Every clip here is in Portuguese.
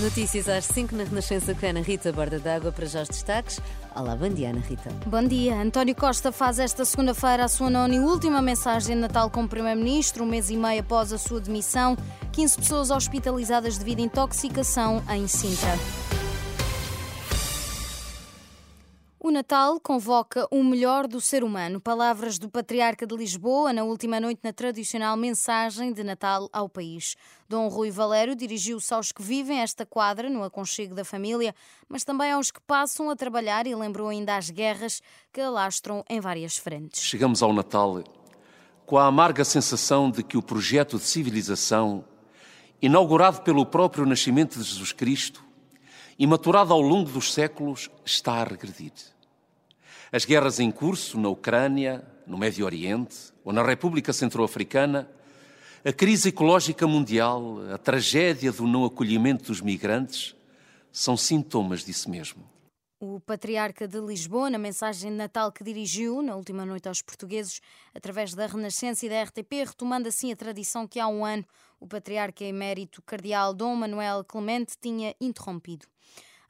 Notícias às 5 na Renascença com Ana Rita, borda d'água para já os destaques. Olá, bom dia, Ana Rita. Bom dia. António Costa faz esta segunda-feira a sua nona e última mensagem de Natal como Primeiro-Ministro, um mês e meio após a sua demissão. 15 pessoas hospitalizadas devido a intoxicação em Sintra. O Natal convoca o melhor do ser humano. Palavras do Patriarca de Lisboa na última noite na tradicional mensagem de Natal ao país. Dom Rui Valério dirigiu-se aos que vivem esta quadra no aconchego da família, mas também aos que passam a trabalhar e lembrou ainda as guerras que alastram em várias frentes. Chegamos ao Natal com a amarga sensação de que o projeto de civilização, inaugurado pelo próprio nascimento de Jesus Cristo e maturado ao longo dos séculos, está a regredir. As guerras em curso na Ucrânia, no Médio Oriente ou na República Centro-Africana, a crise ecológica mundial, a tragédia do não acolhimento dos migrantes são sintomas disso mesmo. O patriarca de Lisboa, na mensagem de Natal que dirigiu na última noite aos portugueses, através da Renascença e da RTP, retomando assim a tradição que há um ano o patriarca emérito cardeal Dom Manuel Clemente tinha interrompido.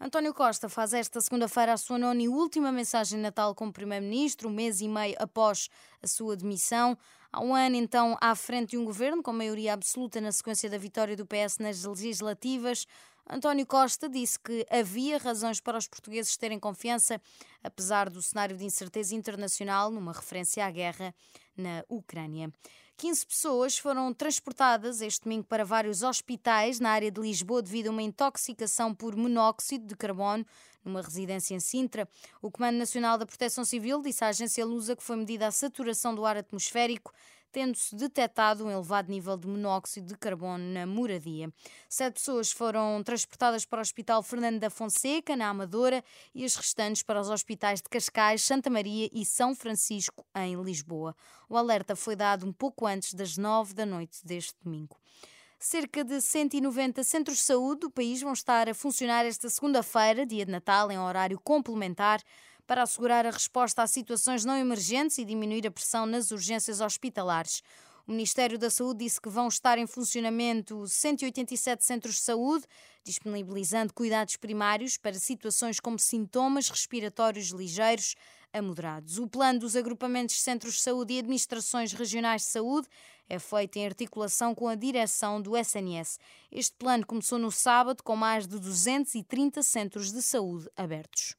António Costa faz esta segunda-feira a sua nona e última mensagem de Natal como Primeiro-Ministro, um mês e meio após a sua demissão. Há um ano, então, à frente de um governo com maioria absoluta na sequência da vitória do PS nas legislativas. António Costa disse que havia razões para os portugueses terem confiança, apesar do cenário de incerteza internacional, numa referência à guerra na Ucrânia. 15 pessoas foram transportadas este domingo para vários hospitais na área de Lisboa devido a uma intoxicação por monóxido de carbono numa residência em Sintra. O Comando Nacional da Proteção Civil disse à agência Lusa que foi medida a saturação do ar atmosférico tendo-se detectado um elevado nível de monóxido de carbono na moradia. Sete pessoas foram transportadas para o Hospital Fernando da Fonseca, na Amadora, e as restantes para os hospitais de Cascais, Santa Maria e São Francisco, em Lisboa. O alerta foi dado um pouco antes das nove da noite deste domingo. Cerca de 190 centros de saúde do país vão estar a funcionar esta segunda-feira, dia de Natal, em horário complementar para assegurar a resposta a situações não emergentes e diminuir a pressão nas urgências hospitalares. O Ministério da Saúde disse que vão estar em funcionamento 187 centros de saúde, disponibilizando cuidados primários para situações como sintomas respiratórios ligeiros a moderados. O plano dos agrupamentos de centros de saúde e administrações regionais de saúde é feito em articulação com a direção do SNS. Este plano começou no sábado com mais de 230 centros de saúde abertos.